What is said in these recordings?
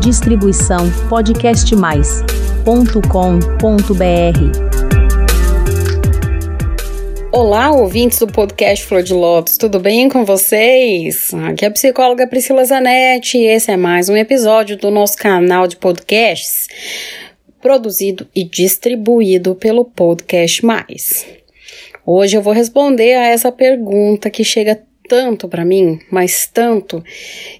Distribuição podcastmais.com.br. Olá, ouvintes do podcast Flor de Lótus, tudo bem com vocês? Aqui é a psicóloga Priscila Zanetti e esse é mais um episódio do nosso canal de podcasts, produzido e distribuído pelo Podcast Mais. Hoje eu vou responder a essa pergunta que chega tanto para mim, mas tanto,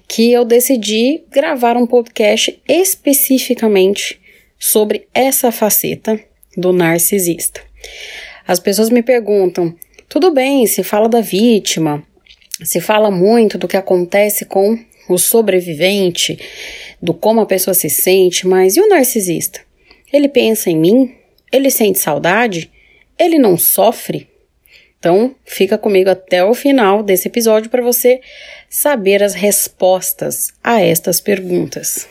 que eu decidi gravar um podcast especificamente sobre essa faceta do narcisista. As pessoas me perguntam: tudo bem, se fala da vítima, se fala muito do que acontece com o sobrevivente, do como a pessoa se sente, mas e o narcisista? Ele pensa em mim? Ele sente saudade? Ele não sofre? Então, fica comigo até o final desse episódio para você saber as respostas a estas perguntas.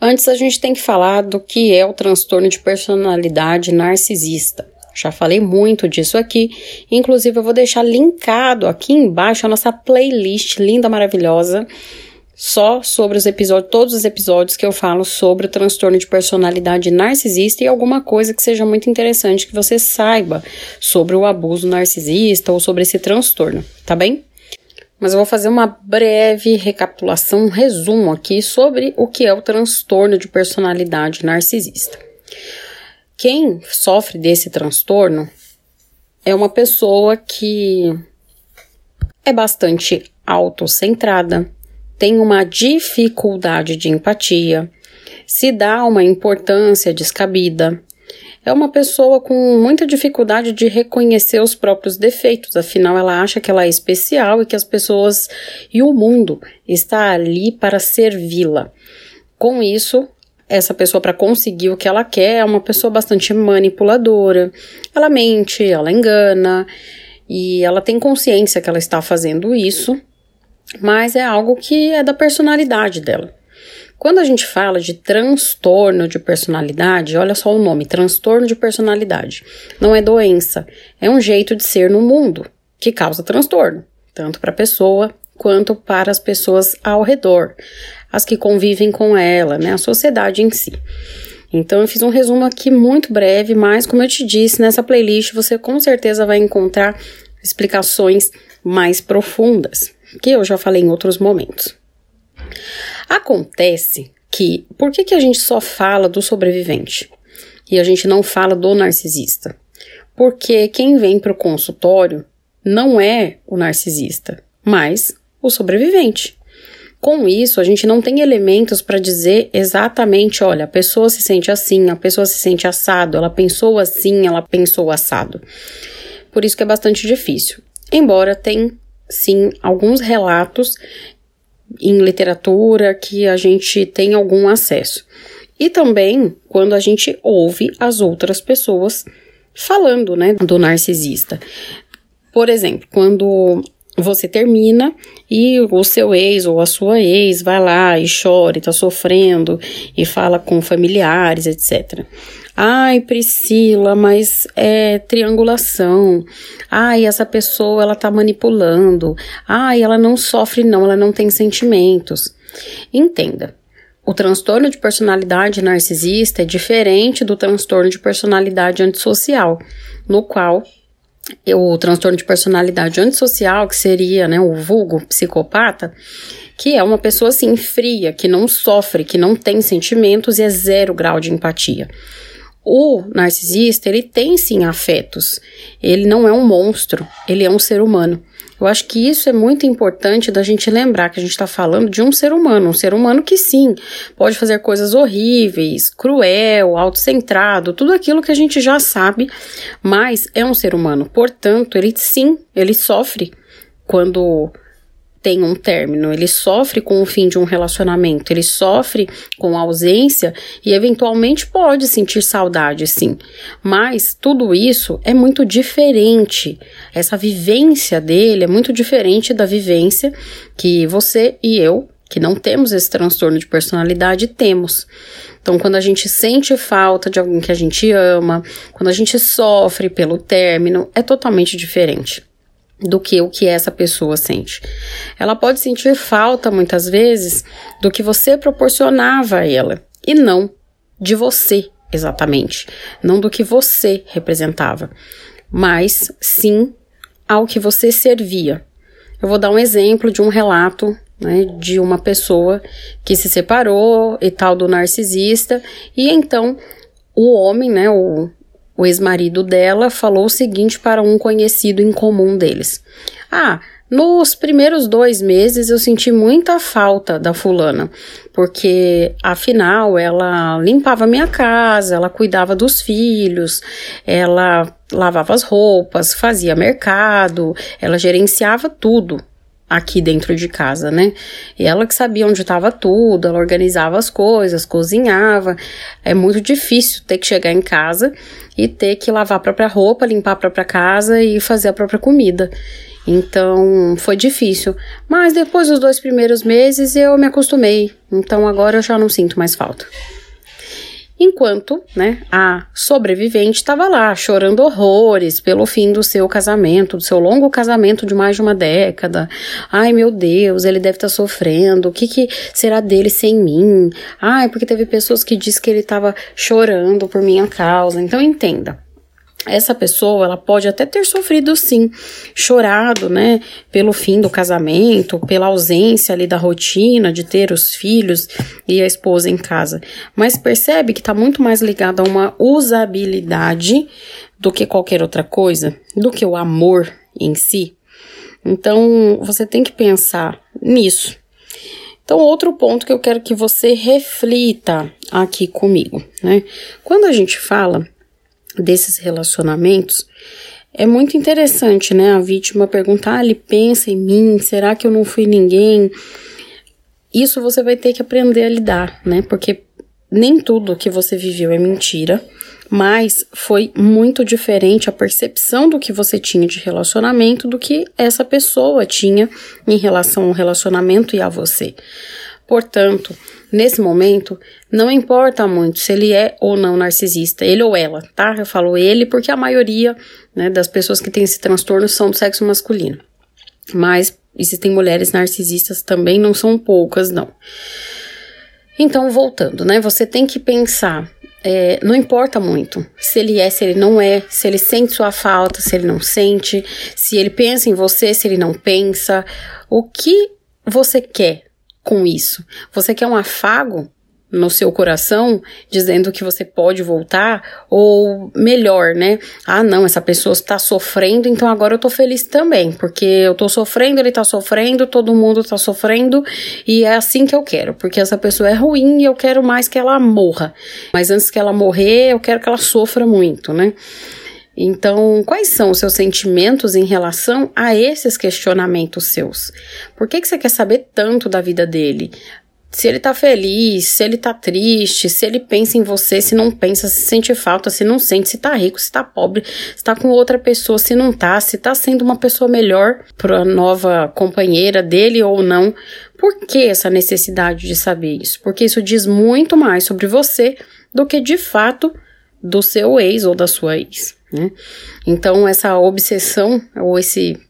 Antes, a gente tem que falar do que é o transtorno de personalidade narcisista. Já falei muito disso aqui, inclusive eu vou deixar linkado aqui embaixo a nossa playlist linda, maravilhosa, só sobre os episódios, todos os episódios que eu falo sobre o transtorno de personalidade narcisista e alguma coisa que seja muito interessante que você saiba sobre o abuso narcisista ou sobre esse transtorno, tá bem? Mas eu vou fazer uma breve recapitulação, um resumo aqui sobre o que é o transtorno de personalidade narcisista. Quem sofre desse transtorno é uma pessoa que é bastante autocentrada, tem uma dificuldade de empatia, se dá uma importância descabida. É uma pessoa com muita dificuldade de reconhecer os próprios defeitos, afinal, ela acha que ela é especial e que as pessoas e o mundo está ali para servi-la. Com isso, essa pessoa, para conseguir o que ela quer, é uma pessoa bastante manipuladora. Ela mente, ela engana e ela tem consciência que ela está fazendo isso mas é algo que é da personalidade dela. Quando a gente fala de transtorno de personalidade, olha só o nome: transtorno de personalidade. Não é doença, é um jeito de ser no mundo que causa transtorno, tanto para a pessoa quanto para as pessoas ao redor, as que convivem com ela, né, a sociedade em si. Então eu fiz um resumo aqui muito breve, mas como eu te disse, nessa playlist você com certeza vai encontrar explicações mais profundas que eu já falei em outros momentos. Acontece que, por que, que a gente só fala do sobrevivente e a gente não fala do narcisista? Porque quem vem para o consultório não é o narcisista, mas o sobrevivente. Com isso, a gente não tem elementos para dizer exatamente, olha, a pessoa se sente assim, a pessoa se sente assado, ela pensou assim, ela pensou assado. Por isso que é bastante difícil. Embora tem sim alguns relatos em literatura que a gente tem algum acesso. E também quando a gente ouve as outras pessoas falando, né, do narcisista. Por exemplo, quando você termina e o seu ex ou a sua ex vai lá e chora e tá sofrendo e fala com familiares, etc. Ai, Priscila, mas é triangulação. Ai, essa pessoa ela tá manipulando. Ai, ela não sofre não, ela não tem sentimentos. Entenda. O transtorno de personalidade narcisista é diferente do transtorno de personalidade antissocial, no qual o transtorno de personalidade antissocial, que seria né, o vulgo psicopata, que é uma pessoa assim fria, que não sofre, que não tem sentimentos e é zero grau de empatia. O narcisista, ele tem sim afetos. Ele não é um monstro, ele é um ser humano. Eu acho que isso é muito importante da gente lembrar que a gente está falando de um ser humano, um ser humano que sim, pode fazer coisas horríveis, cruel, autocentrado, tudo aquilo que a gente já sabe, mas é um ser humano. Portanto, ele sim, ele sofre quando tem um término, ele sofre com o fim de um relacionamento, ele sofre com a ausência e eventualmente pode sentir saudade, sim. Mas tudo isso é muito diferente. Essa vivência dele é muito diferente da vivência que você e eu, que não temos esse transtorno de personalidade, temos. Então, quando a gente sente falta de alguém que a gente ama, quando a gente sofre pelo término, é totalmente diferente. Do que o que essa pessoa sente. Ela pode sentir falta muitas vezes do que você proporcionava a ela e não de você exatamente, não do que você representava, mas sim ao que você servia. Eu vou dar um exemplo de um relato né, de uma pessoa que se separou e tal do narcisista, e então o homem, né, o, o ex-marido dela, falou o seguinte para um conhecido em comum deles: Ah, nos primeiros dois meses eu senti muita falta da fulana, porque afinal ela limpava minha casa, ela cuidava dos filhos, ela lavava as roupas, fazia mercado, ela gerenciava tudo aqui dentro de casa, né? E ela que sabia onde estava tudo, ela organizava as coisas, cozinhava. É muito difícil ter que chegar em casa e ter que lavar a própria roupa, limpar a própria casa e fazer a própria comida. Então foi difícil. Mas depois dos dois primeiros meses eu me acostumei. Então agora eu já não sinto mais falta. Enquanto, né, a sobrevivente estava lá chorando horrores pelo fim do seu casamento, do seu longo casamento de mais de uma década. Ai, meu Deus, ele deve estar tá sofrendo. O que, que será dele sem mim? Ai, porque teve pessoas que disse que ele estava chorando por minha causa. Então entenda essa pessoa ela pode até ter sofrido sim, chorado, né, pelo fim do casamento, pela ausência ali da rotina de ter os filhos e a esposa em casa, mas percebe que está muito mais ligado a uma usabilidade do que qualquer outra coisa, do que o amor em si. Então você tem que pensar nisso. Então, outro ponto que eu quero que você reflita aqui comigo, né? Quando a gente fala desses relacionamentos, é muito interessante, né? A vítima perguntar, ah, ele pensa em mim, será que eu não fui ninguém? Isso você vai ter que aprender a lidar, né? Porque nem tudo que você viveu é mentira, mas foi muito diferente a percepção do que você tinha de relacionamento do que essa pessoa tinha em relação ao relacionamento e a você. Portanto, nesse momento, não importa muito se ele é ou não narcisista, ele ou ela, tá? Eu falo ele porque a maioria né, das pessoas que têm esse transtorno são do sexo masculino. Mas existem mulheres narcisistas também, não são poucas, não. Então, voltando, né? Você tem que pensar é, não importa muito se ele é, se ele não é, se ele sente sua falta, se ele não sente, se ele pensa em você, se ele não pensa. O que você quer com isso? Você quer um afago no seu coração, dizendo que você pode voltar, ou melhor, né? Ah, não, essa pessoa está sofrendo, então agora eu tô feliz também, porque eu tô sofrendo, ele tá sofrendo, todo mundo tá sofrendo, e é assim que eu quero, porque essa pessoa é ruim e eu quero mais que ela morra. Mas antes que ela morrer, eu quero que ela sofra muito, né? Então, quais são os seus sentimentos em relação a esses questionamentos seus? Por que, que você quer saber tanto da vida dele? Se ele tá feliz, se ele tá triste, se ele pensa em você, se não pensa, se sente falta, se não sente, se tá rico, se tá pobre, se tá com outra pessoa, se não tá, se tá sendo uma pessoa melhor pra nova companheira dele ou não. Por que essa necessidade de saber isso? Porque isso diz muito mais sobre você do que de fato do seu ex ou da sua ex. Né? Então, essa obsessão ou esse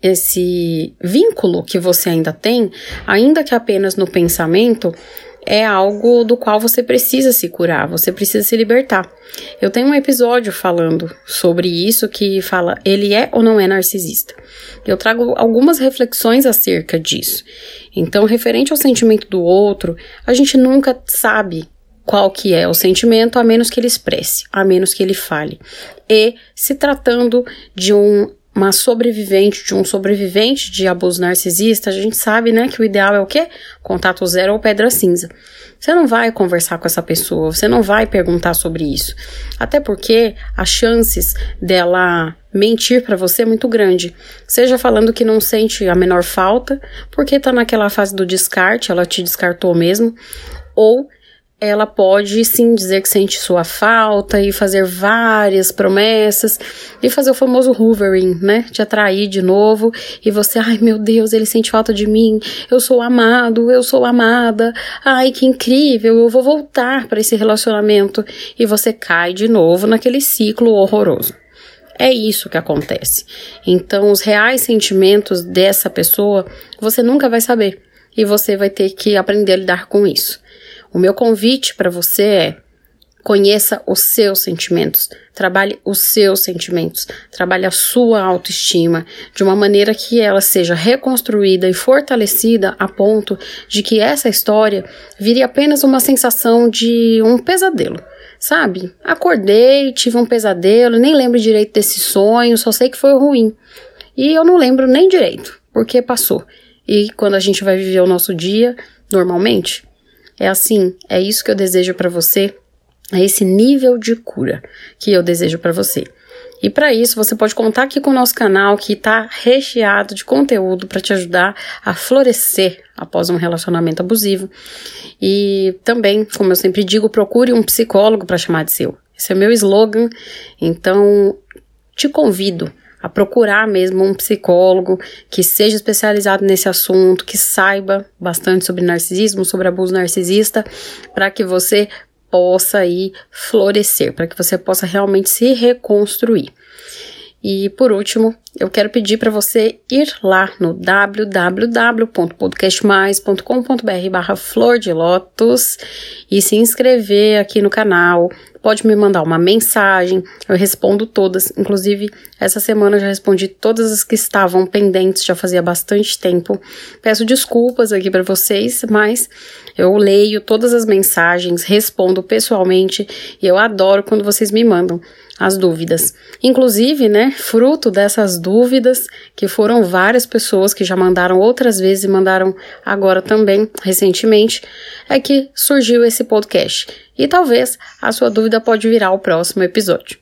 esse vínculo que você ainda tem, ainda que apenas no pensamento, é algo do qual você precisa se curar, você precisa se libertar. Eu tenho um episódio falando sobre isso que fala ele é ou não é narcisista. Eu trago algumas reflexões acerca disso. Então, referente ao sentimento do outro, a gente nunca sabe qual que é o sentimento, a menos que ele expresse, a menos que ele fale. E se tratando de um uma sobrevivente, de um sobrevivente de abuso narcisista, a gente sabe, né, que o ideal é o quê? Contato zero ou pedra cinza. Você não vai conversar com essa pessoa, você não vai perguntar sobre isso. Até porque as chances dela mentir para você é muito grande. Seja falando que não sente a menor falta, porque tá naquela fase do descarte, ela te descartou mesmo, ou ela pode sim dizer que sente sua falta e fazer várias promessas e fazer o famoso hoovering, né? Te atrair de novo e você, ai meu Deus, ele sente falta de mim, eu sou amado, eu sou amada, ai que incrível, eu vou voltar para esse relacionamento e você cai de novo naquele ciclo horroroso. É isso que acontece. Então, os reais sentimentos dessa pessoa você nunca vai saber e você vai ter que aprender a lidar com isso. O meu convite para você é Conheça os seus sentimentos, trabalhe os seus sentimentos, trabalhe a sua autoestima de uma maneira que ela seja reconstruída e fortalecida a ponto de que essa história vire apenas uma sensação de um pesadelo. Sabe? Acordei, tive um pesadelo, nem lembro direito desse sonho, só sei que foi ruim. E eu não lembro nem direito, porque passou. E quando a gente vai viver o nosso dia normalmente, é assim, é isso que eu desejo para você é esse nível de cura que eu desejo para você. E para isso, você pode contar aqui com o nosso canal que está recheado de conteúdo para te ajudar a florescer após um relacionamento abusivo. E também, como eu sempre digo, procure um psicólogo para chamar de seu. Esse é o meu slogan. Então, te convido a procurar mesmo um psicólogo que seja especializado nesse assunto, que saiba bastante sobre narcisismo, sobre abuso narcisista, para que você possa aí florescer, para que você possa realmente se reconstruir. E por último, eu quero pedir para você ir lá no www.podcastmais.com.br barra flor de lótus e se inscrever aqui no canal. Pode me mandar uma mensagem, eu respondo todas. Inclusive, essa semana eu já respondi todas as que estavam pendentes, já fazia bastante tempo. Peço desculpas aqui para vocês, mas eu leio todas as mensagens, respondo pessoalmente e eu adoro quando vocês me mandam as dúvidas. Inclusive, né, fruto dessas dúvidas, que foram várias pessoas que já mandaram outras vezes e mandaram agora também, recentemente, é que surgiu esse podcast. E talvez a sua dúvida pode virar o próximo episódio.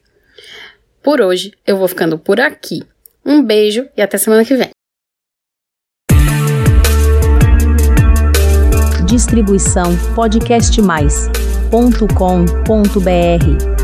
Por hoje, eu vou ficando por aqui. Um beijo e até semana que vem. Distribuição podcastmais.com.br